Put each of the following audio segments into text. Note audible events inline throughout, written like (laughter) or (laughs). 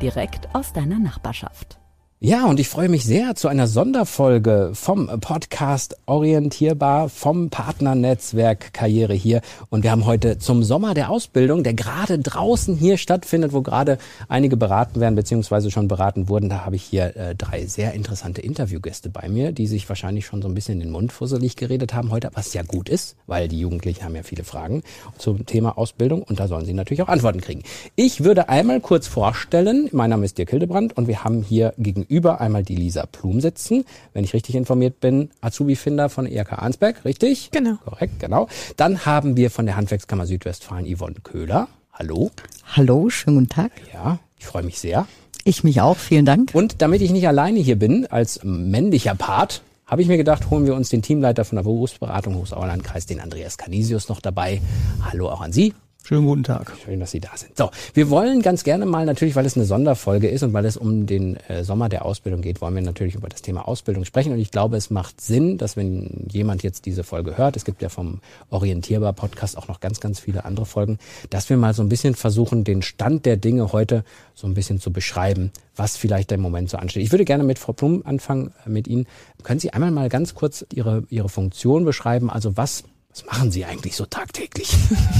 Direkt aus deiner Nachbarschaft. Ja, und ich freue mich sehr zu einer Sonderfolge vom Podcast Orientierbar vom Partnernetzwerk Karriere hier. Und wir haben heute zum Sommer der Ausbildung, der gerade draußen hier stattfindet, wo gerade einige beraten werden, beziehungsweise schon beraten wurden. Da habe ich hier äh, drei sehr interessante Interviewgäste bei mir, die sich wahrscheinlich schon so ein bisschen in den Mund fusselig geredet haben heute, was ja gut ist, weil die Jugendlichen haben ja viele Fragen zum Thema Ausbildung und da sollen sie natürlich auch Antworten kriegen. Ich würde einmal kurz vorstellen, mein Name ist Dirk Hildebrand und wir haben hier gegenüber gegenüber einmal die Lisa Plum sitzen, wenn ich richtig informiert bin, Azubi-Finder von ERK Arnsberg, richtig? Genau. Korrekt, genau. Dann haben wir von der Handwerkskammer Südwestfalen Yvonne Köhler. Hallo. Hallo, schönen guten Tag. Ja, ich freue mich sehr. Ich mich auch, vielen Dank. Und damit ich nicht alleine hier bin, als männlicher Part, habe ich mir gedacht, holen wir uns den Teamleiter von der Berufsberatung Hochsauerlandkreis, den Andreas Canisius, noch dabei. Hallo auch an Sie. Schönen guten Tag. Schön, dass Sie da sind. So, wir wollen ganz gerne mal natürlich, weil es eine Sonderfolge ist und weil es um den äh, Sommer der Ausbildung geht, wollen wir natürlich über das Thema Ausbildung sprechen. Und ich glaube, es macht Sinn, dass wenn jemand jetzt diese Folge hört, es gibt ja vom Orientierbar Podcast auch noch ganz, ganz viele andere Folgen, dass wir mal so ein bisschen versuchen, den Stand der Dinge heute so ein bisschen zu beschreiben, was vielleicht im Moment so ansteht. Ich würde gerne mit Frau Plum anfangen, äh, mit Ihnen. Können Sie einmal mal ganz kurz Ihre, Ihre Funktion beschreiben? Also was was machen Sie eigentlich so tagtäglich?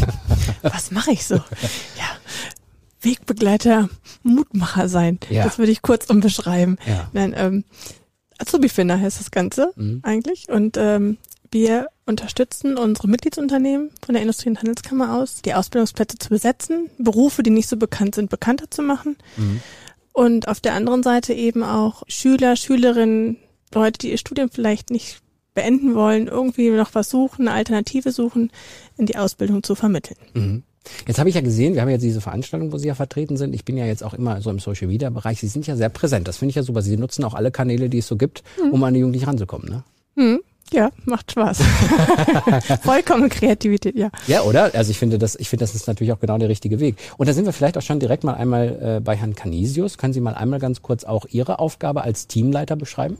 (laughs) Was mache ich so? Ja, Wegbegleiter, Mutmacher sein. Ja. Das würde ich kurz umbeschreiben. Ja. Nein, ähm, Azubi-Finder heißt das Ganze mhm. eigentlich. Und ähm, wir unterstützen unsere Mitgliedsunternehmen von der Industrie- und Handelskammer aus, die Ausbildungsplätze zu besetzen, Berufe, die nicht so bekannt sind, bekannter zu machen. Mhm. Und auf der anderen Seite eben auch Schüler, Schülerinnen, Leute, die ihr Studium vielleicht nicht beenden wollen, irgendwie noch was suchen, eine Alternative suchen, in die Ausbildung zu vermitteln. Mhm. Jetzt habe ich ja gesehen, wir haben ja diese Veranstaltung, wo Sie ja vertreten sind. Ich bin ja jetzt auch immer so im Social Media Bereich. Sie sind ja sehr präsent. Das finde ich ja super. Sie nutzen auch alle Kanäle, die es so gibt, mhm. um an die Jugendlichen ranzukommen. Ne? Mhm. Ja, macht Spaß. (laughs) Vollkommen Kreativität, ja. Ja, oder? Also ich finde das, ich finde das ist natürlich auch genau der richtige Weg. Und da sind wir vielleicht auch schon direkt mal einmal äh, bei Herrn Canisius. Können Sie mal einmal ganz kurz auch Ihre Aufgabe als Teamleiter beschreiben?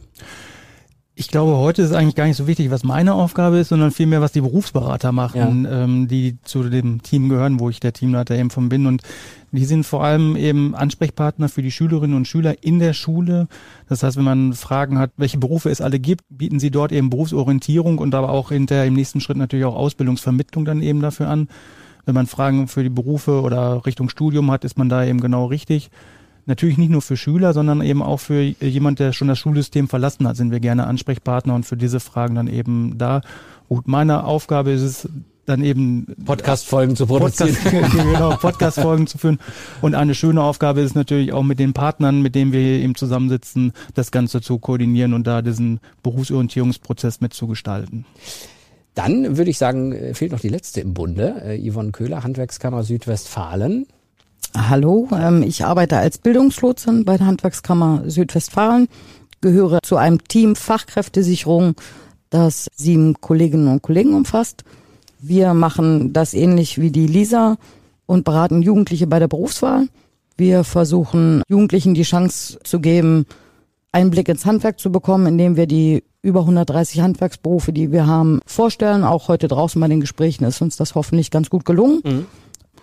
Ich glaube, heute ist eigentlich gar nicht so wichtig, was meine Aufgabe ist, sondern vielmehr, was die Berufsberater machen, ja. ähm, die zu dem Team gehören, wo ich der Teamleiter eben von bin. Und die sind vor allem eben Ansprechpartner für die Schülerinnen und Schüler in der Schule. Das heißt, wenn man Fragen hat, welche Berufe es alle gibt, bieten sie dort eben Berufsorientierung und aber auch hinterher im nächsten Schritt natürlich auch Ausbildungsvermittlung dann eben dafür an. Wenn man Fragen für die Berufe oder Richtung Studium hat, ist man da eben genau richtig. Natürlich nicht nur für Schüler, sondern eben auch für jemand, der schon das Schulsystem verlassen hat, sind wir gerne Ansprechpartner und für diese Fragen dann eben da. Gut, meine Aufgabe ist es, dann eben Podcast-Folgen zu produzieren. Podcast, (laughs) genau, Podcast-Folgen zu führen. Und eine schöne Aufgabe ist natürlich auch mit den Partnern, mit denen wir hier eben zusammensitzen, das Ganze zu koordinieren und da diesen Berufsorientierungsprozess mitzugestalten. Dann würde ich sagen, fehlt noch die letzte im Bunde. Äh, Yvonne Köhler, Handwerkskammer Südwestfalen. Hallo, ähm, ich arbeite als Bildungslotsin bei der Handwerkskammer Südwestfalen, gehöre zu einem Team Fachkräftesicherung, das sieben Kolleginnen und Kollegen umfasst. Wir machen das ähnlich wie die Lisa und beraten Jugendliche bei der Berufswahl. Wir versuchen Jugendlichen die Chance zu geben, Einblick ins Handwerk zu bekommen, indem wir die über 130 Handwerksberufe, die wir haben, vorstellen. Auch heute draußen bei den Gesprächen ist uns das hoffentlich ganz gut gelungen. Mhm.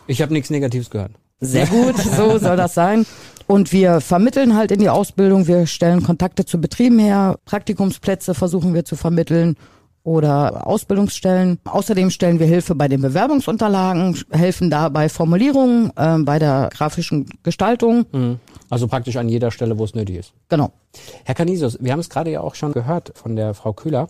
Ich habe nichts Negatives gehört. Sehr gut, so soll das sein. Und wir vermitteln halt in die Ausbildung, wir stellen Kontakte zu Betrieben her, Praktikumsplätze versuchen wir zu vermitteln oder Ausbildungsstellen. Außerdem stellen wir Hilfe bei den Bewerbungsunterlagen, helfen da bei Formulierungen, äh, bei der grafischen Gestaltung. Mhm. Also praktisch an jeder Stelle, wo es nötig ist. Genau. Herr Canisius, wir haben es gerade ja auch schon gehört von der Frau Kühler.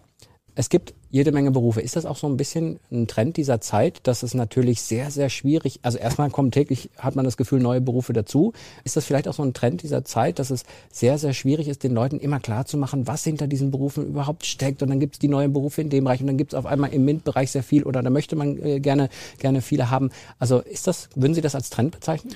Es gibt jede Menge Berufe. Ist das auch so ein bisschen ein Trend dieser Zeit, dass es natürlich sehr, sehr schwierig, also erstmal kommen täglich, hat man das Gefühl, neue Berufe dazu. Ist das vielleicht auch so ein Trend dieser Zeit, dass es sehr, sehr schwierig ist, den Leuten immer klar zu machen, was hinter diesen Berufen überhaupt steckt und dann gibt es die neuen Berufe in dem Bereich und dann gibt es auf einmal im MINT-Bereich sehr viel oder da möchte man äh, gerne, gerne viele haben. Also ist das, würden Sie das als Trend bezeichnen?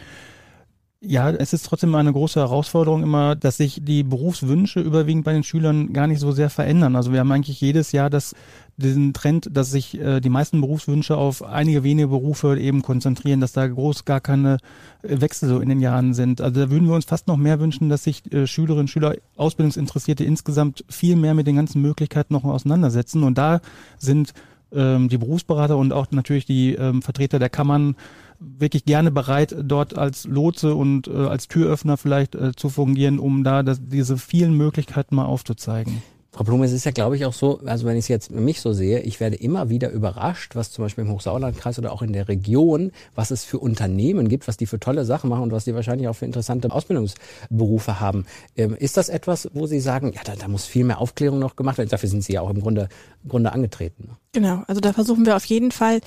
Ja, es ist trotzdem eine große Herausforderung immer, dass sich die Berufswünsche überwiegend bei den Schülern gar nicht so sehr verändern. Also wir haben eigentlich jedes Jahr das, diesen Trend, dass sich äh, die meisten Berufswünsche auf einige wenige Berufe eben konzentrieren, dass da groß gar keine äh, Wechsel so in den Jahren sind. Also da würden wir uns fast noch mehr wünschen, dass sich äh, Schülerinnen und Schüler, Ausbildungsinteressierte insgesamt viel mehr mit den ganzen Möglichkeiten noch auseinandersetzen. Und da sind ähm, die Berufsberater und auch natürlich die ähm, Vertreter der Kammern wirklich gerne bereit, dort als Lotse und äh, als Türöffner vielleicht äh, zu fungieren, um da das, diese vielen Möglichkeiten mal aufzuzeigen. Frau Blume, es ist ja, glaube ich, auch so, also wenn ich es jetzt mich so sehe, ich werde immer wieder überrascht, was zum Beispiel im Hochsauerlandkreis oder auch in der Region, was es für Unternehmen gibt, was die für tolle Sachen machen und was die wahrscheinlich auch für interessante Ausbildungsberufe haben. Ähm, ist das etwas, wo Sie sagen, ja, da, da, muss viel mehr Aufklärung noch gemacht werden? Dafür sind Sie ja auch im Grunde, im Grunde angetreten. Ne? Genau, also da versuchen wir auf jeden Fall,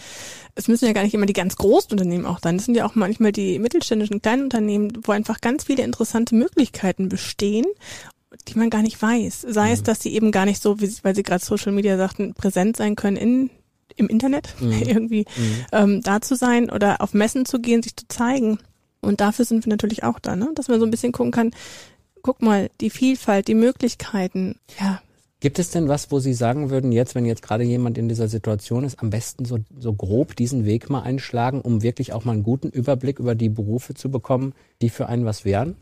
es müssen ja gar nicht immer die ganz großen Unternehmen auch sein, es sind ja auch manchmal die mittelständischen kleinen Unternehmen, wo einfach ganz viele interessante Möglichkeiten bestehen die man gar nicht weiß. Sei mhm. es, dass sie eben gar nicht so, wie, weil sie gerade Social Media sagten, präsent sein können in im Internet (laughs) mhm. irgendwie mhm. Ähm, da zu sein oder auf Messen zu gehen, sich zu zeigen. Und dafür sind wir natürlich auch da, ne? dass man so ein bisschen gucken kann, guck mal, die Vielfalt, die Möglichkeiten, ja. Gibt es denn was, wo Sie sagen würden, jetzt, wenn jetzt gerade jemand in dieser Situation ist, am besten so, so grob diesen Weg mal einschlagen, um wirklich auch mal einen guten Überblick über die Berufe zu bekommen, die für einen was wären?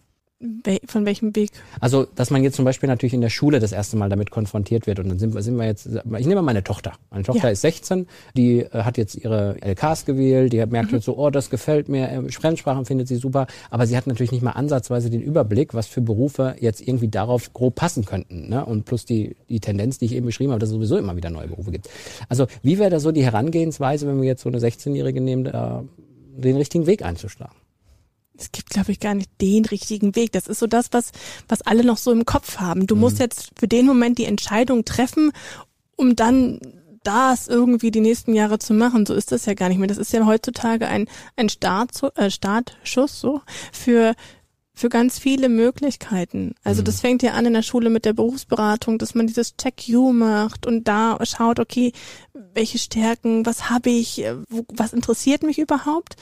Von welchem Weg? Also, dass man jetzt zum Beispiel natürlich in der Schule das erste Mal damit konfrontiert wird. Und dann sind wir, sind wir jetzt, ich nehme mal meine Tochter. Meine Tochter ja. ist 16, die äh, hat jetzt ihre LKs gewählt, die merkt mhm. jetzt so, oh, das gefällt mir, äh, Fremdsprachen findet sie super. Aber sie hat natürlich nicht mal ansatzweise den Überblick, was für Berufe jetzt irgendwie darauf grob passen könnten. Ne? Und plus die, die Tendenz, die ich eben beschrieben habe, dass es sowieso immer wieder neue Berufe gibt. Also, wie wäre da so die Herangehensweise, wenn wir jetzt so eine 16-Jährige nehmen, da den richtigen Weg einzuschlagen? Es gibt, glaube ich, gar nicht den richtigen Weg. Das ist so das, was, was alle noch so im Kopf haben. Du mhm. musst jetzt für den Moment die Entscheidung treffen, um dann das irgendwie die nächsten Jahre zu machen. So ist das ja gar nicht mehr. Das ist ja heutzutage ein, ein Start, äh, Startschuss so für für ganz viele Möglichkeiten. Also mhm. das fängt ja an in der Schule mit der Berufsberatung, dass man dieses Check-You macht und da schaut, okay, welche Stärken, was habe ich, wo, was interessiert mich überhaupt.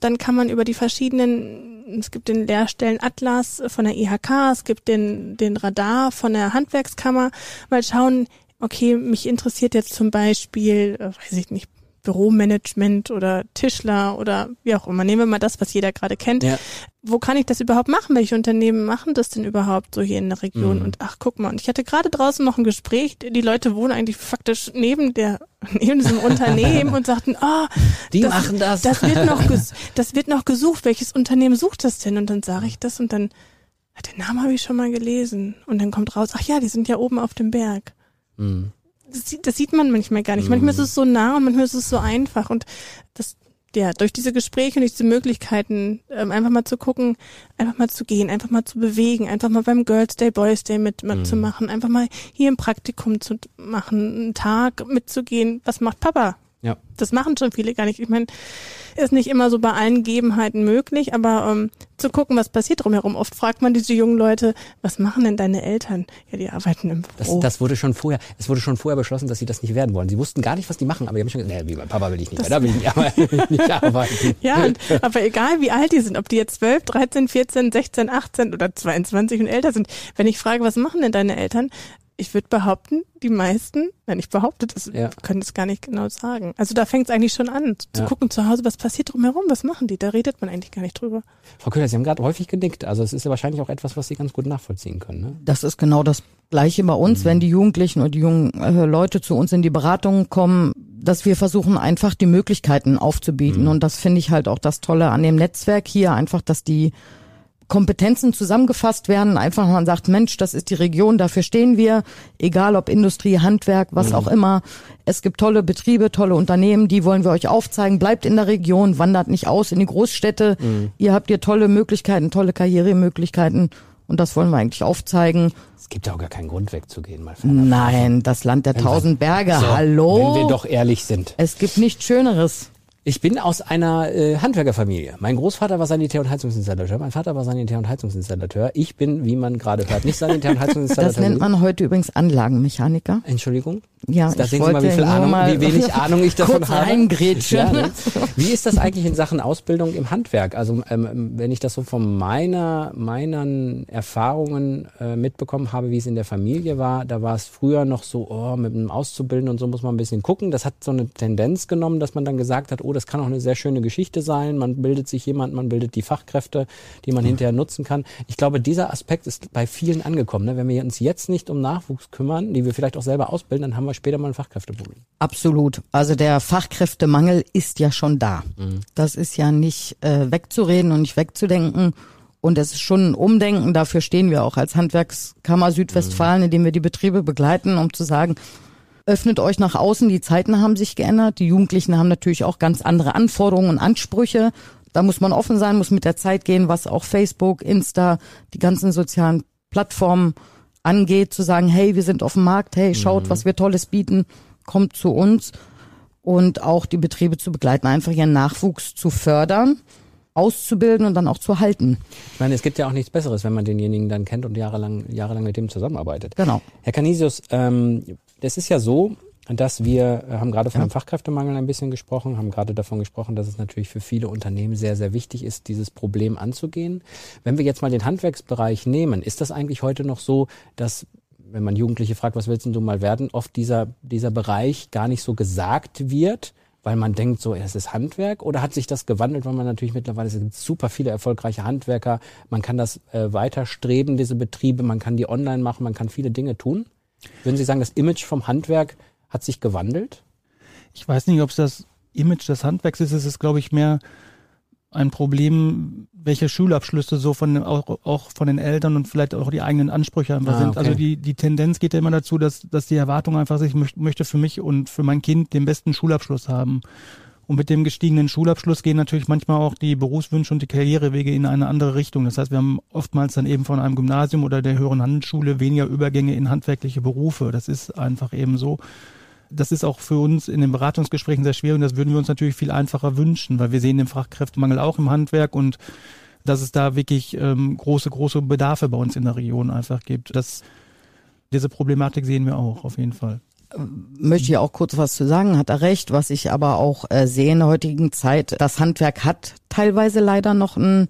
Dann kann man über die verschiedenen, es gibt den Lehrstellen Atlas von der IHK, es gibt den, den Radar von der Handwerkskammer, mal schauen, okay, mich interessiert jetzt zum Beispiel, äh, weiß ich nicht, Büromanagement oder Tischler oder wie auch immer. Nehmen wir mal das, was jeder gerade kennt. Ja. Wo kann ich das überhaupt machen? Welche Unternehmen machen das denn überhaupt so hier in der Region? Mhm. Und ach, guck mal, und ich hatte gerade draußen noch ein Gespräch, die Leute wohnen eigentlich faktisch neben der, (laughs) neben diesem Unternehmen und sagten, ah, oh, die das, machen das. Das wird noch, (laughs) das wird noch gesucht. Welches Unternehmen sucht das denn? Und dann sage ich das und dann, den Namen habe ich schon mal gelesen. Und dann kommt raus, ach ja, die sind ja oben auf dem Berg. Mhm das, das sieht man manchmal gar nicht. Mhm. Manchmal ist es so nah und manchmal ist es so einfach. Und das, ja, durch diese Gespräche und diese Möglichkeiten, ähm, einfach mal zu gucken, einfach mal zu gehen, einfach mal zu bewegen, einfach mal beim Girls Day, Boys Day mitzumachen, mhm. einfach mal hier ein Praktikum zu machen, einen Tag mitzugehen. Was macht Papa? Ja. Das machen schon viele gar nicht. Ich meine, ist nicht immer so bei allen Gegebenheiten möglich, aber ähm, zu gucken, was passiert drumherum. Oft fragt man diese jungen Leute, was machen denn deine Eltern? Ja, die arbeiten im Büro. Das, das wurde schon vorher, es wurde schon vorher beschlossen, dass sie das nicht werden wollen. Sie wussten gar nicht, was die machen, aber die haben schon gesagt, nee, wie mein Papa will ich nicht, das, da will ich nicht, (laughs) nicht arbeiten. (laughs) ja, und, aber egal wie alt die sind, ob die jetzt 12, 13, 14, 16, 18 oder 22 und älter sind, wenn ich frage, was machen denn deine Eltern, ich würde behaupten, die meisten, wenn ich behaupte, das ja. können es gar nicht genau sagen. Also da fängt es eigentlich schon an, zu ja. gucken zu Hause, was passiert drumherum, was machen die? Da redet man eigentlich gar nicht drüber. Frau Köhler, Sie haben gerade häufig genickt. Also es ist ja wahrscheinlich auch etwas, was Sie ganz gut nachvollziehen können. Ne? Das ist genau das Gleiche bei uns, mhm. wenn die Jugendlichen und die jungen äh, Leute zu uns in die Beratung kommen, dass wir versuchen einfach die Möglichkeiten aufzubieten. Mhm. Und das finde ich halt auch das Tolle an dem Netzwerk hier, einfach, dass die Kompetenzen zusammengefasst werden. Einfach man sagt, Mensch, das ist die Region, dafür stehen wir. Egal ob Industrie, Handwerk, was mhm. auch immer. Es gibt tolle Betriebe, tolle Unternehmen, die wollen wir euch aufzeigen. Bleibt in der Region, wandert nicht aus in die Großstädte. Mhm. Ihr habt hier tolle Möglichkeiten, tolle Karrieremöglichkeiten. Und das wollen wir eigentlich aufzeigen. Es gibt ja auch gar keinen Grund wegzugehen, mal Nein, das Land der tausend Berge. So, Hallo. Wenn wir doch ehrlich sind. Es gibt nichts Schöneres. Ich bin aus einer äh, Handwerkerfamilie. Mein Großvater war Sanitär- und Heizungsinstallateur, mein Vater war Sanitär- und Heizungsinstallateur. Ich bin, wie man gerade hört, nicht Sanitär- und (laughs) Heizungsinstallateur. Das nennt man heute übrigens Anlagenmechaniker. Entschuldigung? Ja, da sehen Sie mal, wie viel Ahnung, wie wenig (laughs) Ahnung ich davon habe. Ja, ne? (laughs) Wie ist das eigentlich in Sachen Ausbildung im Handwerk? Also ähm, wenn ich das so von meiner meinen Erfahrungen äh, mitbekommen habe, wie es in der Familie war, da war es früher noch so, oh, mit einem Auszubilden und so muss man ein bisschen gucken. Das hat so eine Tendenz genommen, dass man dann gesagt hat, oh, das kann auch eine sehr schöne Geschichte sein. Man bildet sich jemand, man bildet die Fachkräfte, die man mhm. hinterher nutzen kann. Ich glaube, dieser Aspekt ist bei vielen angekommen. Ne? Wenn wir uns jetzt nicht um Nachwuchs kümmern, die wir vielleicht auch selber ausbilden, dann haben wir später mal ein Fachkräfteproblem. Absolut. Also der Fachkräftemangel ist ja schon da. Mhm. Das ist ja nicht äh, wegzureden und nicht wegzudenken. Und es ist schon ein Umdenken. Dafür stehen wir auch als Handwerkskammer Südwestfalen, mhm. indem wir die Betriebe begleiten, um zu sagen, öffnet euch nach außen. Die Zeiten haben sich geändert. Die Jugendlichen haben natürlich auch ganz andere Anforderungen und Ansprüche. Da muss man offen sein, muss mit der Zeit gehen, was auch Facebook, Insta, die ganzen sozialen Plattformen angeht, zu sagen, hey, wir sind auf dem Markt, hey, schaut, mhm. was wir Tolles bieten, kommt zu uns und auch die Betriebe zu begleiten, einfach ihren Nachwuchs zu fördern, auszubilden und dann auch zu halten. Ich meine, es gibt ja auch nichts Besseres, wenn man denjenigen dann kennt und jahrelang, jahrelang mit dem zusammenarbeitet. Genau. Herr Canisius, ähm, das ist ja so, dass wir äh, haben gerade von ja. dem Fachkräftemangel ein bisschen gesprochen, haben gerade davon gesprochen, dass es natürlich für viele Unternehmen sehr, sehr wichtig ist, dieses Problem anzugehen. Wenn wir jetzt mal den Handwerksbereich nehmen, ist das eigentlich heute noch so, dass wenn man Jugendliche fragt, was willst du mal werden, oft dieser, dieser Bereich gar nicht so gesagt wird, weil man denkt, so, es ist Handwerk oder hat sich das gewandelt, weil man natürlich mittlerweile, es gibt super viele erfolgreiche Handwerker, man kann das äh, weiter streben, diese Betriebe, man kann die online machen, man kann viele Dinge tun. Würden Sie sagen, das Image vom Handwerk hat sich gewandelt? Ich weiß nicht, ob es das Image des Handwerks ist. Es ist, glaube ich, mehr ein Problem, welche Schulabschlüsse so von auch, auch von den Eltern und vielleicht auch die eigenen Ansprüche einfach ah, sind. Also okay. Also die, die Tendenz geht ja immer dazu, dass, dass die Erwartung einfach ist, ich möchte für mich und für mein Kind den besten Schulabschluss haben. Und mit dem gestiegenen Schulabschluss gehen natürlich manchmal auch die Berufswünsche und die Karrierewege in eine andere Richtung. Das heißt, wir haben oftmals dann eben von einem Gymnasium oder der höheren Handelsschule weniger Übergänge in handwerkliche Berufe. Das ist einfach eben so. Das ist auch für uns in den Beratungsgesprächen sehr schwierig und das würden wir uns natürlich viel einfacher wünschen, weil wir sehen den Fachkräftemangel auch im Handwerk und dass es da wirklich ähm, große, große Bedarfe bei uns in der Region einfach gibt. Das, diese Problematik sehen wir auch auf jeden Fall. Möchte ich auch kurz was zu sagen, hat er recht. Was ich aber auch äh, sehe in der heutigen Zeit, das Handwerk hat teilweise leider noch ein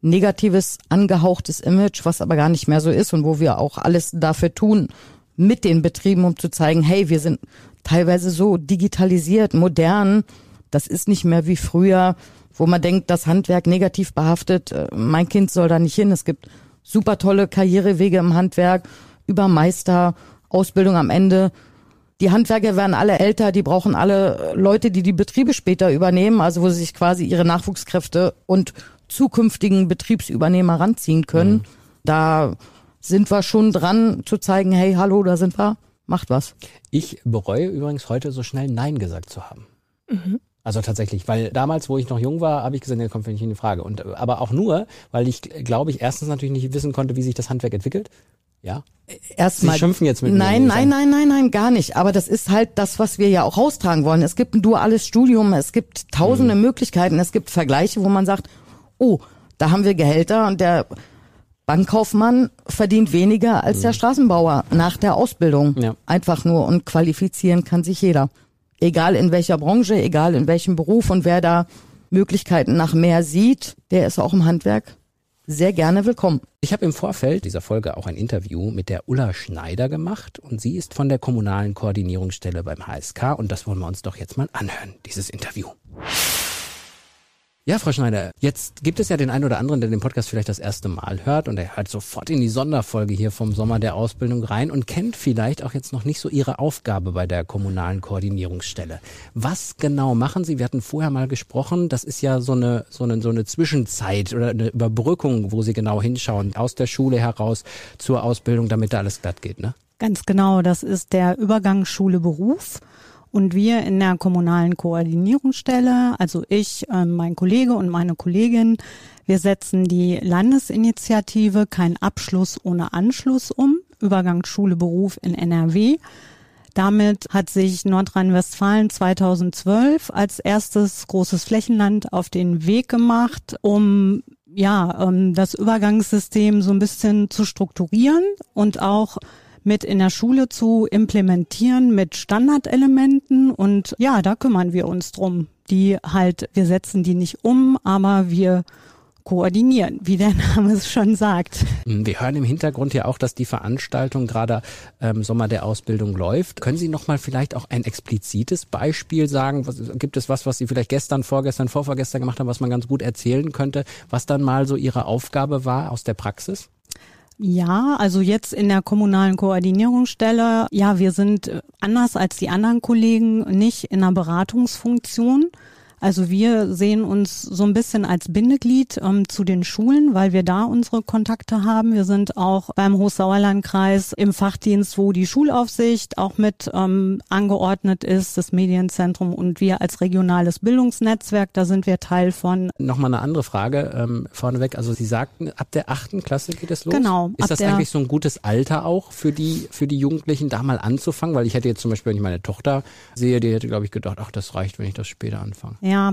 negatives, angehauchtes Image, was aber gar nicht mehr so ist und wo wir auch alles dafür tun, mit den Betrieben, um zu zeigen, hey, wir sind teilweise so digitalisiert, modern. Das ist nicht mehr wie früher, wo man denkt, das Handwerk negativ behaftet. Äh, mein Kind soll da nicht hin. Es gibt super tolle Karrierewege im Handwerk, über Meister, Ausbildung am Ende. Die Handwerker werden alle älter, die brauchen alle Leute, die die Betriebe später übernehmen, also wo sie sich quasi ihre Nachwuchskräfte und zukünftigen Betriebsübernehmer ranziehen können. Mhm. Da sind wir schon dran zu zeigen, hey, hallo, da sind wir, macht was. Ich bereue übrigens heute so schnell Nein gesagt zu haben. Mhm. Also tatsächlich, weil damals, wo ich noch jung war, habe ich gesagt, nee, kommt für mich in die Frage. Und aber auch nur, weil ich glaube ich erstens natürlich nicht wissen konnte, wie sich das Handwerk entwickelt. Ja. Erstmal. Sie schimpfen jetzt mit nein, mir. Nein, nein, nein, nein, gar nicht. Aber das ist halt das, was wir ja auch raustragen wollen. Es gibt ein duales Studium, es gibt tausende mhm. Möglichkeiten, es gibt Vergleiche, wo man sagt, oh, da haben wir Gehälter und der Bankkaufmann verdient weniger als der mhm. Straßenbauer nach der Ausbildung. Ja. Einfach nur und qualifizieren kann sich jeder. Egal in welcher Branche, egal in welchem Beruf und wer da Möglichkeiten nach mehr sieht, der ist auch im Handwerk sehr gerne willkommen. Ich habe im Vorfeld dieser Folge auch ein Interview mit der Ulla Schneider gemacht und sie ist von der kommunalen Koordinierungsstelle beim HSK und das wollen wir uns doch jetzt mal anhören, dieses Interview. Ja, Frau Schneider, jetzt gibt es ja den einen oder anderen, der den Podcast vielleicht das erste Mal hört und er hört sofort in die Sonderfolge hier vom Sommer der Ausbildung rein und kennt vielleicht auch jetzt noch nicht so Ihre Aufgabe bei der kommunalen Koordinierungsstelle. Was genau machen Sie? Wir hatten vorher mal gesprochen, das ist ja so eine, so eine, so eine Zwischenzeit oder eine Überbrückung, wo Sie genau hinschauen, aus der Schule heraus zur Ausbildung, damit da alles glatt geht, ne? Ganz genau, das ist der Übergang Schule-Beruf. Und wir in der kommunalen Koordinierungsstelle, also ich, äh, mein Kollege und meine Kollegin, wir setzen die Landesinitiative Kein Abschluss ohne Anschluss um, Übergang Schule Beruf in NRW. Damit hat sich Nordrhein-Westfalen 2012 als erstes großes Flächenland auf den Weg gemacht, um ja, ähm, das Übergangssystem so ein bisschen zu strukturieren und auch mit in der Schule zu implementieren mit Standardelementen und ja, da kümmern wir uns drum. Die halt, wir setzen die nicht um, aber wir koordinieren, wie der (laughs) Name es schon sagt. Hm, wir hören im Hintergrund ja auch, dass die Veranstaltung gerade ähm, Sommer der Ausbildung läuft. Können Sie noch mal vielleicht auch ein explizites Beispiel sagen? Was, gibt es was, was Sie vielleicht gestern, vorgestern, vorvorgestern gemacht haben, was man ganz gut erzählen könnte, was dann mal so Ihre Aufgabe war aus der Praxis? Ja, also jetzt in der kommunalen Koordinierungsstelle, ja, wir sind äh, anders als die anderen Kollegen nicht in einer Beratungsfunktion. Also wir sehen uns so ein bisschen als Bindeglied ähm, zu den Schulen, weil wir da unsere Kontakte haben. Wir sind auch beim Hochsauerlandkreis im Fachdienst, wo die Schulaufsicht auch mit ähm, angeordnet ist, das Medienzentrum und wir als regionales Bildungsnetzwerk, da sind wir Teil von. Nochmal eine andere Frage ähm, vorneweg. Also Sie sagten, ab der achten Klasse geht es los. Genau. Ist das eigentlich so ein gutes Alter auch für die, für die Jugendlichen, da mal anzufangen? Weil ich hätte jetzt zum Beispiel, wenn ich meine Tochter sehe, die hätte, glaube ich, gedacht, ach, das reicht, wenn ich das später anfange. Ja. Ja,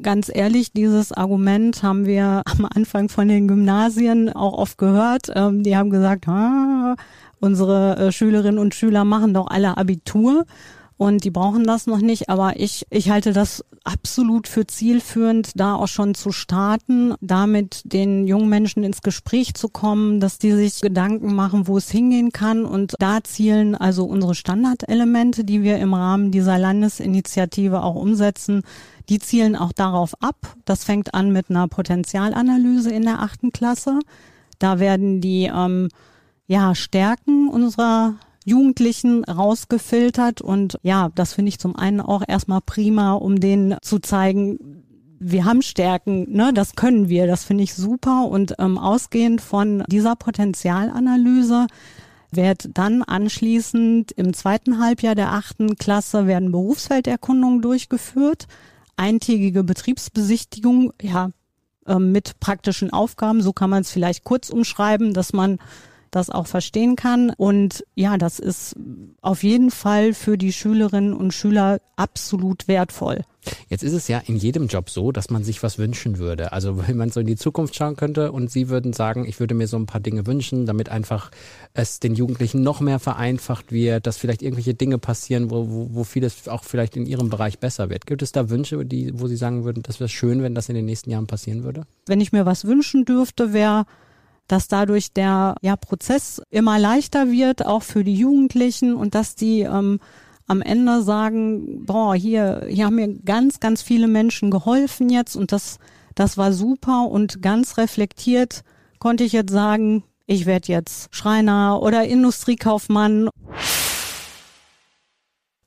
ganz ehrlich, dieses Argument haben wir (laughs) am Anfang von den Gymnasien auch oft gehört. Ähm, die haben gesagt, ah, unsere äh, Schülerinnen und Schüler machen doch alle Abitur und die brauchen das noch nicht. Aber ich, ich halte das absolut für zielführend, da auch schon zu starten, damit den jungen Menschen ins Gespräch zu kommen, dass die sich Gedanken machen, wo es hingehen kann. Und da zielen also unsere Standardelemente, die wir im Rahmen dieser Landesinitiative auch umsetzen, die zielen auch darauf ab. Das fängt an mit einer Potenzialanalyse in der achten Klasse. Da werden die ähm, ja, Stärken unserer Jugendlichen rausgefiltert und ja, das finde ich zum einen auch erstmal prima, um denen zu zeigen, wir haben Stärken, ne, das können wir, das finde ich super und ähm, ausgehend von dieser Potenzialanalyse wird dann anschließend im zweiten Halbjahr der achten Klasse werden Berufsfelderkundungen durchgeführt eintägige Betriebsbesichtigung, ja, ähm, mit praktischen Aufgaben. So kann man es vielleicht kurz umschreiben, dass man das auch verstehen kann. Und ja, das ist auf jeden Fall für die Schülerinnen und Schüler absolut wertvoll. Jetzt ist es ja in jedem Job so, dass man sich was wünschen würde. Also (laughs) wenn man so in die Zukunft schauen könnte und Sie würden sagen, ich würde mir so ein paar Dinge wünschen, damit einfach es den Jugendlichen noch mehr vereinfacht wird, dass vielleicht irgendwelche Dinge passieren, wo, wo, wo vieles auch vielleicht in Ihrem Bereich besser wird. Gibt es da Wünsche, die, wo Sie sagen würden, das wäre schön, wenn das in den nächsten Jahren passieren würde? Wenn ich mir was wünschen dürfte, wäre dass dadurch der ja, Prozess immer leichter wird, auch für die Jugendlichen und dass die ähm, am Ende sagen, boah, hier, hier haben mir ganz, ganz viele Menschen geholfen jetzt und das, das war super und ganz reflektiert konnte ich jetzt sagen, ich werde jetzt Schreiner oder Industriekaufmann.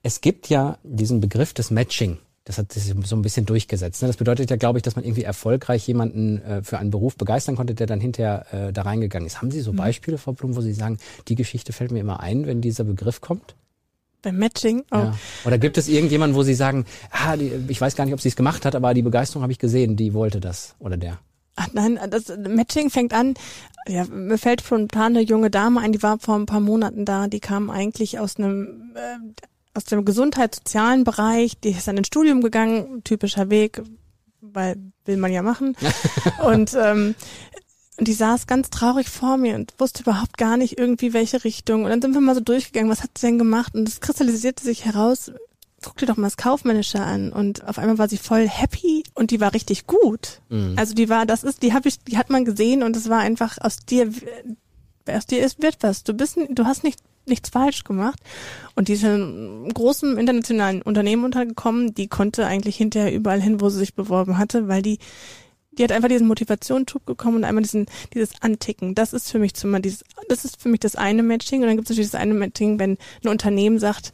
Es gibt ja diesen Begriff des Matching. Das hat sich so ein bisschen durchgesetzt. Ne? Das bedeutet ja, glaube ich, dass man irgendwie erfolgreich jemanden äh, für einen Beruf begeistern konnte, der dann hinterher äh, da reingegangen ist. Haben Sie so mhm. Beispiele, Frau Blum, wo Sie sagen, die Geschichte fällt mir immer ein, wenn dieser Begriff kommt? Beim Matching? Oh. Ja. Oder gibt es irgendjemanden, wo Sie sagen, ah, die, ich weiß gar nicht, ob sie es gemacht hat, aber die Begeisterung habe ich gesehen, die wollte das oder der? Ach nein, das Matching fängt an. Ja, mir fällt spontan eine junge Dame ein, die war vor ein paar Monaten da. Die kam eigentlich aus einem äh, aus dem gesundheitssozialen Bereich, die ist dann ins Studium gegangen, typischer Weg, weil will man ja machen. (laughs) und ähm, die saß ganz traurig vor mir und wusste überhaupt gar nicht irgendwie welche Richtung. Und dann sind wir mal so durchgegangen, was hat sie denn gemacht? Und es kristallisierte sich heraus, guck dir doch mal das Kaufmännische an. Und auf einmal war sie voll happy und die war richtig gut. Mhm. Also die war, das ist, die habe ich, die hat man gesehen und es war einfach aus dir, aus dir ist wird was. Du bist, du hast nicht nichts falsch gemacht. Und die ist in einem großen internationalen Unternehmen untergekommen, die konnte eigentlich hinterher überall hin, wo sie sich beworben hatte, weil die die hat einfach diesen Motivationsschub bekommen und einmal diesen, dieses Anticken. Das ist für mich zumal dieses, das ist für mich das eine Matching. Und dann gibt es natürlich das eine Matching, wenn ein Unternehmen sagt,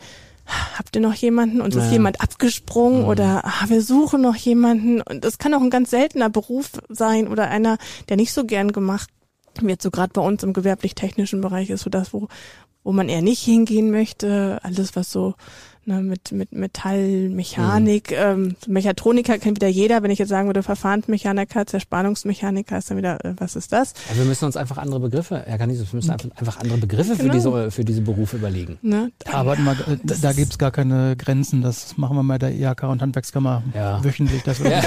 habt ihr noch jemanden und es ja. ist jemand abgesprungen mhm. oder ah, wir suchen noch jemanden und das kann auch ein ganz seltener Beruf sein oder einer, der nicht so gern gemacht wird, so gerade bei uns im gewerblich-technischen Bereich ist so das, wo, wo man eher nicht hingehen möchte. Alles, was so ne, mit, mit Metallmechanik, mhm. ähm, Mechatroniker kennt wieder jeder. Wenn ich jetzt sagen würde, Verfahrensmechaniker, Zerspannungsmechaniker, ist dann wieder, äh, was ist das? Also wir müssen uns einfach andere Begriffe, Herr Canisius, wir müssen einfach, einfach andere Begriffe genau. für, diese, für diese Berufe überlegen. Ne? Aber mal, da, da gibt's gar keine Grenzen. Das machen wir mal der IHK und Handwerkskammer ja. wöchentlich. (laughs) Das ja.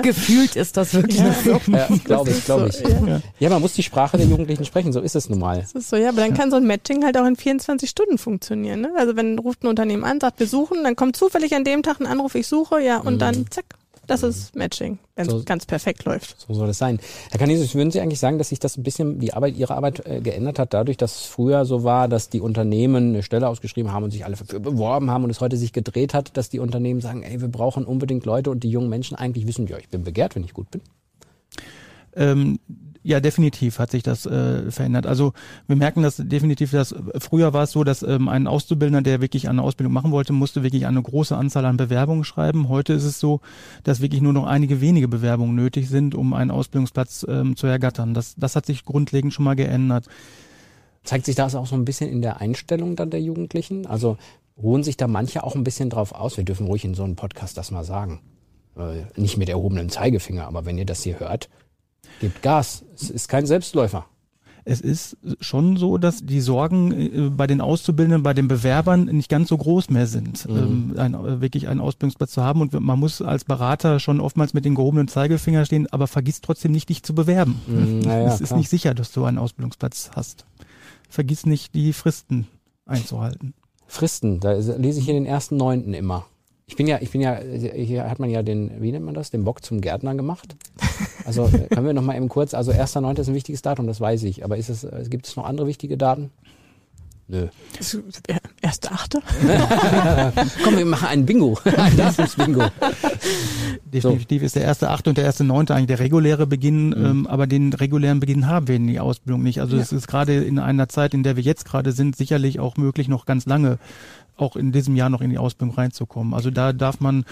(laughs) Gefühlt ist das wirklich ja. so. (laughs) Ja, glaube ich, glaube ich. So, ja. ja. man muss die Sprache der Jugendlichen sprechen, so ist es nun mal. Das ist so, ja, aber dann kann so ein Matching halt auch in 24 Stunden funktionieren. Ne? Also wenn ruft ein Unternehmen an, sagt, wir suchen, dann kommt zufällig an dem Tag ein Anruf, ich suche, ja, und mhm. dann zack, das ist Matching, wenn es so, ganz perfekt läuft. So soll es sein. Herr Canisius, würden Sie eigentlich sagen, dass sich das ein bisschen, die Arbeit, Ihre Arbeit äh, geändert hat, dadurch, dass es früher so war, dass die Unternehmen eine Stelle ausgeschrieben haben und sich alle dafür beworben haben und es heute sich gedreht hat, dass die Unternehmen sagen, ey, wir brauchen unbedingt Leute und die jungen Menschen eigentlich wissen, ja, ich bin begehrt, wenn ich gut bin? Ähm, ja, definitiv hat sich das äh, verändert. Also wir merken das definitiv, dass früher war es so, dass ähm, ein Auszubildender, der wirklich eine Ausbildung machen wollte, musste wirklich eine große Anzahl an Bewerbungen schreiben. Heute ist es so, dass wirklich nur noch einige wenige Bewerbungen nötig sind, um einen Ausbildungsplatz ähm, zu ergattern. Das, das hat sich grundlegend schon mal geändert. Zeigt sich das auch so ein bisschen in der Einstellung dann der Jugendlichen? Also ruhen sich da manche auch ein bisschen drauf aus? Wir dürfen ruhig in so einem Podcast das mal sagen. Äh, nicht mit erhobenem Zeigefinger, aber wenn ihr das hier hört, Gibt Gas. Es ist kein Selbstläufer. Es ist schon so, dass die Sorgen äh, bei den Auszubildenden, bei den Bewerbern nicht ganz so groß mehr sind, mhm. ähm, ein, äh, wirklich einen Ausbildungsplatz zu haben. Und man muss als Berater schon oftmals mit den gehobenen Zeigefinger stehen, aber vergiss trotzdem nicht, dich zu bewerben. Mhm, ja, es ist klar. nicht sicher, dass du einen Ausbildungsplatz hast. Vergiss nicht, die Fristen einzuhalten. Fristen, da lese ich in den ersten Neunten immer. Ich bin ja, ich bin ja, hier hat man ja den, wie nennt man das, den Bock zum Gärtner gemacht. Also äh, können wir noch mal eben kurz, also 1.9. ist ein wichtiges Datum, das weiß ich. Aber ist es, äh, gibt es noch andere wichtige Daten? Nö. Erste Achte? (laughs) Komm, wir machen (laughs) ein Bingo. Ein Datumsbingo. Definitiv so. ist der erste Achte und der erste Neunte eigentlich der reguläre Beginn, mhm. ähm, aber den regulären Beginn haben wir in die Ausbildung nicht. Also es ja. ist gerade in einer Zeit, in der wir jetzt gerade sind, sicherlich auch möglich, noch ganz lange auch in diesem Jahr noch in die Ausbildung reinzukommen. Also da darf man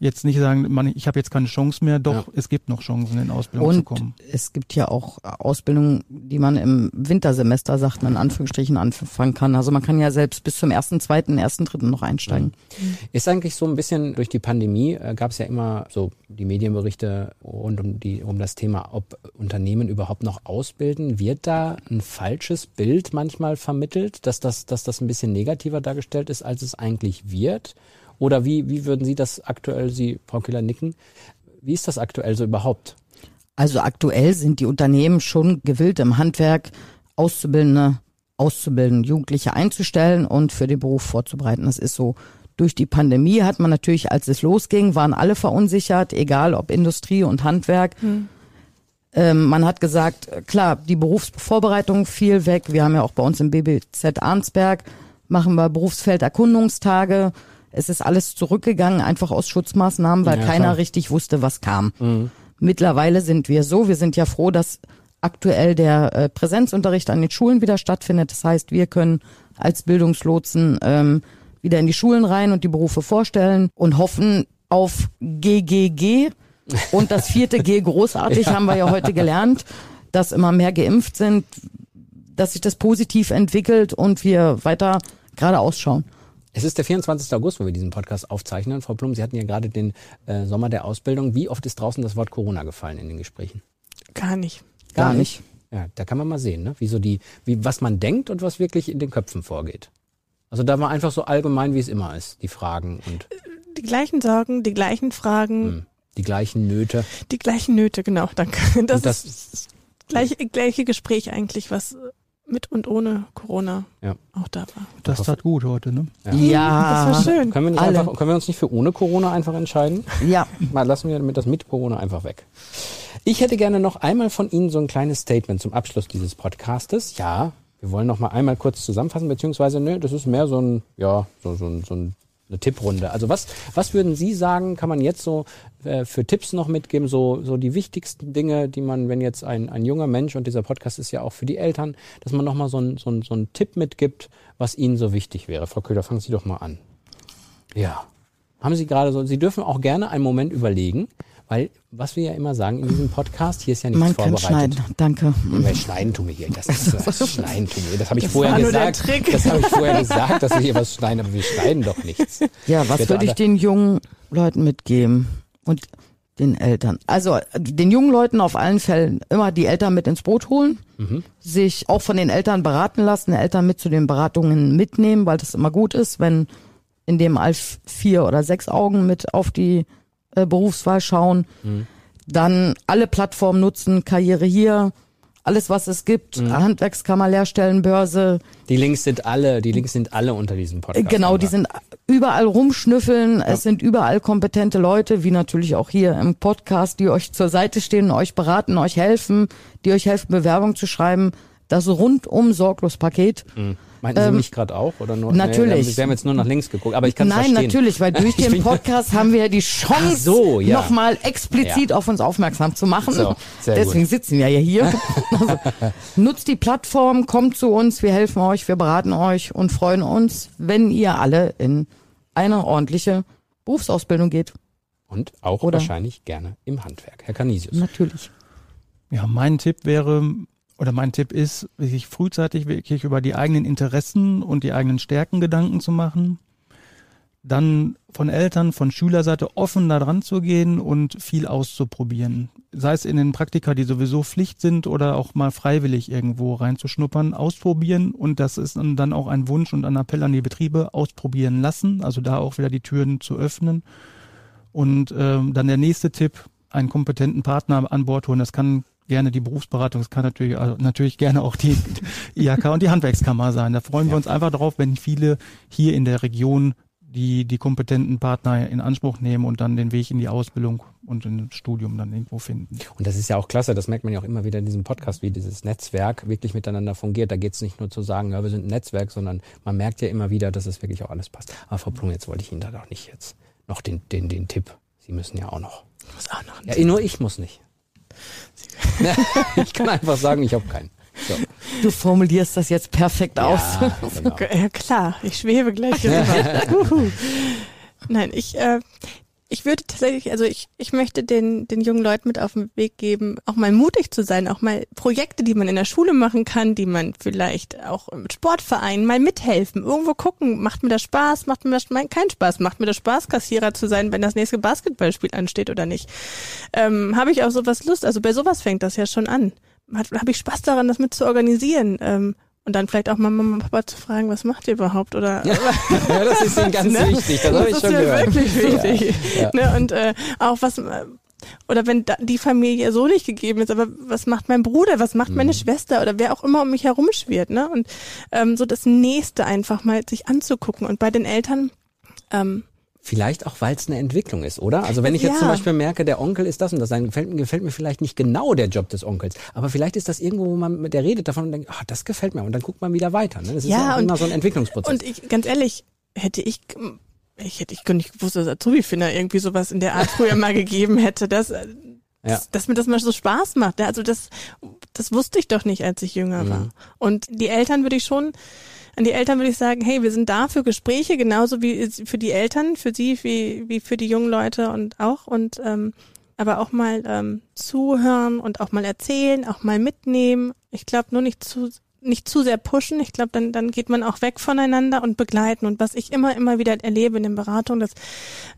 jetzt nicht sagen, man, ich habe jetzt keine Chance mehr, doch ja. es gibt noch Chancen, in Ausbildung und zu kommen. Es gibt ja auch Ausbildungen, die man im Wintersemester, sagt man in Anführungsstrichen, anfangen kann. Also man kann ja selbst bis zum ersten, zweiten, ersten, dritten noch einsteigen. Mhm. Ist eigentlich so ein bisschen durch die Pandemie äh, gab es ja immer so die Medienberichte rund um die um das Thema, ob Unternehmen überhaupt noch ausbilden. Wird da ein falsches Bild manchmal vermittelt, dass das, dass das ein bisschen negativer dargestellt ist, als es eigentlich wird? Oder wie, wie würden Sie das aktuell, Sie, Frau Killer, nicken? Wie ist das aktuell so überhaupt? Also aktuell sind die Unternehmen schon gewillt, im Handwerk Auszubildende, auszubilden, Jugendliche einzustellen und für den Beruf vorzubereiten. Das ist so. Durch die Pandemie hat man natürlich, als es losging, waren alle verunsichert, egal ob Industrie und Handwerk. Hm. Ähm, man hat gesagt, klar, die Berufsvorbereitung fiel weg. Wir haben ja auch bei uns im BBZ Arnsberg, machen wir Berufsfelderkundungstage. Es ist alles zurückgegangen, einfach aus Schutzmaßnahmen, weil ja, keiner klar. richtig wusste, was kam. Mhm. Mittlerweile sind wir so, wir sind ja froh, dass aktuell der äh, Präsenzunterricht an den Schulen wieder stattfindet. Das heißt, wir können als Bildungslotsen ähm, wieder in die Schulen rein und die Berufe vorstellen und hoffen auf GGG. Und das vierte G großartig (laughs) ja. haben wir ja heute gelernt, dass immer mehr geimpft sind, dass sich das positiv entwickelt und wir weiter gerade ausschauen. Es ist der 24. August, wo wir diesen Podcast aufzeichnen. Frau Blum, Sie hatten ja gerade den äh, Sommer der Ausbildung. Wie oft ist draußen das Wort Corona gefallen in den Gesprächen? Gar nicht. Gar, Gar nicht. Ja, da kann man mal sehen, ne? wie so die, wie, was man denkt und was wirklich in den Köpfen vorgeht. Also da war einfach so allgemein, wie es immer ist, die Fragen und. Die gleichen Sorgen, die gleichen Fragen. Hm, die gleichen Nöte. Die gleichen Nöte, genau, danke. Das, das ist das gleiche, gleiche Gespräch eigentlich, was mit und ohne Corona ja. auch da war. Das tat gut heute, ne? Ja, ja das war schön. Können wir, nicht einfach, können wir uns nicht für ohne Corona einfach entscheiden? Ja. Mal lassen wir damit das mit Corona einfach weg. Ich hätte gerne noch einmal von Ihnen so ein kleines Statement zum Abschluss dieses Podcastes. Ja, wir wollen noch mal einmal kurz zusammenfassen, beziehungsweise, ne, das ist mehr so ein, ja, so, so, so ein eine Tipprunde. Also was, was würden Sie sagen, kann man jetzt so äh, für Tipps noch mitgeben, so, so die wichtigsten Dinge, die man, wenn jetzt ein, ein junger Mensch, und dieser Podcast ist ja auch für die Eltern, dass man nochmal so, ein, so, ein, so einen Tipp mitgibt, was Ihnen so wichtig wäre. Frau Köhler, fangen Sie doch mal an. Ja. Haben Sie gerade so, Sie dürfen auch gerne einen Moment überlegen, Weil, was wir ja immer sagen in diesem Podcast, hier ist ja nichts Man vorbereitet. kann schneiden, danke. Weil schneiden tun wir hier. Das, ist, das (laughs) schneiden tun wir. Das habe ich vorher gesagt. Das habe ich vorher gesagt, dass wir hier was schneiden, aber wir schneiden doch nichts. Ja, was würde ich den jungen Leuten mitgeben? Und den Eltern. Also den jungen Leuten auf allen Fällen immer die Eltern mit ins Boot holen, mhm. sich auch von den Eltern beraten lassen, Eltern mit zu den Beratungen mitnehmen, weil das immer gut ist, wenn in dem all vier oder sechs Augen mit auf die äh, Berufswahl schauen. Mhm. Dann alle Plattformen nutzen, Karriere hier, alles was es gibt, mhm. Handwerkskammer, Lehrstellenbörse. Die Links sind alle, die Links sind alle unter diesem Podcast. Genau, die sind überall rumschnüffeln. Ja. Es sind überall kompetente Leute, wie natürlich auch hier im Podcast, die euch zur Seite stehen, euch beraten, euch helfen, die euch helfen, Bewerbung zu schreiben. Das rundum sorglos Paket. Mhm. Meinten Sie ähm, mich gerade auch oder nur? Natürlich. Nee, wir haben jetzt nur nach links geguckt, aber ich kann Nein, verstehen. natürlich, weil (laughs) durch den Podcast haben wir ja die Chance, so, ja. nochmal explizit ja. auf uns aufmerksam zu machen. So, Deswegen gut. sitzen wir ja hier. (laughs) also, nutzt die Plattform, kommt zu uns, wir helfen euch, wir beraten euch und freuen uns, wenn ihr alle in eine ordentliche Berufsausbildung geht. Und auch oder? wahrscheinlich gerne im Handwerk. Herr Canisius. Natürlich. Ja, mein Tipp wäre, oder mein Tipp ist, sich frühzeitig wirklich über die eigenen Interessen und die eigenen Stärken Gedanken zu machen. Dann von Eltern, von Schülerseite offen da dran zu gehen und viel auszuprobieren. Sei es in den Praktika, die sowieso Pflicht sind oder auch mal freiwillig irgendwo reinzuschnuppern, ausprobieren. Und das ist dann auch ein Wunsch und ein Appell an die Betriebe, ausprobieren lassen. Also da auch wieder die Türen zu öffnen. Und ähm, dann der nächste Tipp, einen kompetenten Partner an Bord holen. Das kann gerne die Berufsberatung, es kann natürlich, also natürlich gerne auch die (laughs) IHK und die Handwerkskammer sein. Da freuen ja. wir uns einfach drauf, wenn viele hier in der Region die, die kompetenten Partner in Anspruch nehmen und dann den Weg in die Ausbildung und in das Studium dann irgendwo finden. Und das ist ja auch klasse, das merkt man ja auch immer wieder in diesem Podcast, wie dieses Netzwerk wirklich miteinander fungiert. Da geht es nicht nur zu sagen, ja, wir sind ein Netzwerk, sondern man merkt ja immer wieder, dass es wirklich auch alles passt. Aber Frau Plum, jetzt wollte ich Ihnen da doch nicht jetzt noch den, den, den Tipp. Sie müssen ja auch noch. Muss auch noch ja, nur ich muss nicht. (laughs) ich kann einfach sagen, ich habe keinen. So. Du formulierst das jetzt perfekt ja, aus. Genau. (laughs) Ja klar, ich schwebe gleich. (laughs) Nein, ich, äh, ich würde tatsächlich, also ich, ich möchte den, den jungen Leuten mit auf den Weg geben, auch mal mutig zu sein, auch mal Projekte, die man in der Schule machen kann, die man vielleicht auch mit Sportvereinen mal mithelfen, irgendwo gucken, macht mir das Spaß, macht mir das keinen Spaß, macht mir das Spaß, Kassierer zu sein, wenn das nächste Basketballspiel ansteht oder nicht. Ähm, Habe ich auf sowas Lust? Also bei sowas fängt das ja schon an. Habe ich Spaß daran, das mit zu organisieren? Ähm, und dann vielleicht auch mal Mama und Papa zu fragen, was macht ihr überhaupt? Oder ja, (laughs) (laughs) das ist ihnen ganz ne? wichtig. Das, das ist schon mir wirklich wichtig. Ja, ja. Ne? Und äh, auch was oder wenn die Familie so nicht gegeben ist, aber was macht mein Bruder, was macht meine mhm. Schwester oder wer auch immer um mich herum schwirrt, ne? Und ähm, so das Nächste einfach mal sich anzugucken. Und bei den Eltern ähm, Vielleicht auch, weil es eine Entwicklung ist, oder? Also wenn ich jetzt ja. zum Beispiel merke, der Onkel ist das und das, dann gefällt, gefällt, mir vielleicht nicht genau der Job des Onkels. Aber vielleicht ist das irgendwo, wo man mit der redet davon und denkt, ah, das gefällt mir. Und dann guckt man wieder weiter. Ne? Das ist ja, ja immer so ein Entwicklungsprozess. Und ich, ganz ehrlich, hätte ich, ich hätte, ich nicht gewusst, dass Azubi-Finder irgendwie sowas in der Art früher mal (laughs) gegeben hätte, dass, ja. dass, dass mir das mal so Spaß macht. Also das, das wusste ich doch nicht, als ich jünger mhm. war. Und die Eltern würde ich schon, an die Eltern würde ich sagen, hey, wir sind da für Gespräche, genauso wie für die Eltern, für sie, wie, wie für die jungen Leute und auch. Und ähm, aber auch mal ähm, zuhören und auch mal erzählen, auch mal mitnehmen. Ich glaube nur nicht zu nicht zu sehr pushen. Ich glaube, dann, dann geht man auch weg voneinander und begleiten. Und was ich immer, immer wieder erlebe in den Beratungen, dass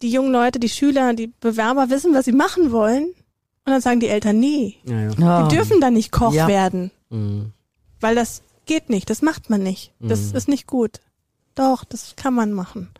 die jungen Leute, die Schüler, die Bewerber wissen, was sie machen wollen. Und dann sagen die Eltern, nee, ja, ja. die dürfen dann nicht Koch ja. werden. Mhm. Weil das geht nicht, das macht man nicht. Das mhm. ist nicht gut. Doch, das kann man machen.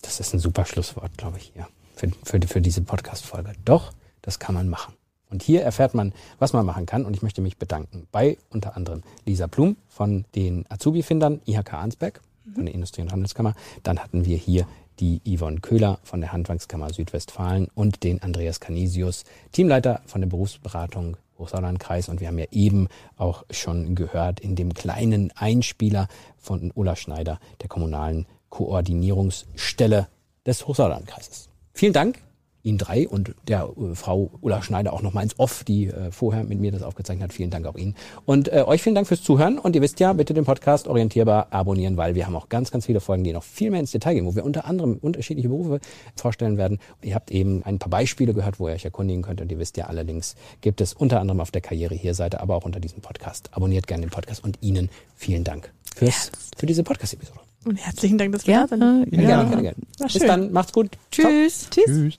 Das ist ein super Schlusswort, glaube ich, hier. Für, für, für diese Podcast-Folge. Doch, das kann man machen. Und hier erfährt man, was man machen kann. Und ich möchte mich bedanken bei unter anderem Lisa Blum von den Azubi-Findern IHK Arnsberg mhm. von der Industrie- und Handelskammer. Dann hatten wir hier die Yvonne Köhler von der Handwerkskammer Südwestfalen und den Andreas Canisius, Teamleiter von der Berufsberatung Hochsauerlandkreis. Und wir haben ja eben auch schon gehört in dem kleinen Einspieler von Ulla Schneider, der kommunalen Koordinierungsstelle des Hochsauerlandkreises. Vielen Dank Ihnen drei und der äh, Frau Ulla Schneider auch nochmal ins Off, die äh, vorher mit mir das aufgezeichnet hat. Vielen Dank auch Ihnen. Und äh, euch vielen Dank fürs Zuhören. Und ihr wisst ja, bitte den Podcast orientierbar abonnieren, weil wir haben auch ganz, ganz viele Folgen, die noch viel mehr ins Detail gehen, wo wir unter anderem unterschiedliche Berufe vorstellen werden. Ihr habt eben ein paar Beispiele gehört, wo ihr euch erkundigen könnt. Und ihr wisst ja, allerdings gibt es unter anderem auf der Karriere hier Seite, aber auch unter diesem Podcast. Abonniert gerne den Podcast und Ihnen vielen Dank fürs, für diese Podcast-Episode. Und herzlichen Dank, dass wir ja, da sind. Ja, gerne, gerne, gerne. Bis dann, macht's gut. Tschüss. Ciao. Tschüss.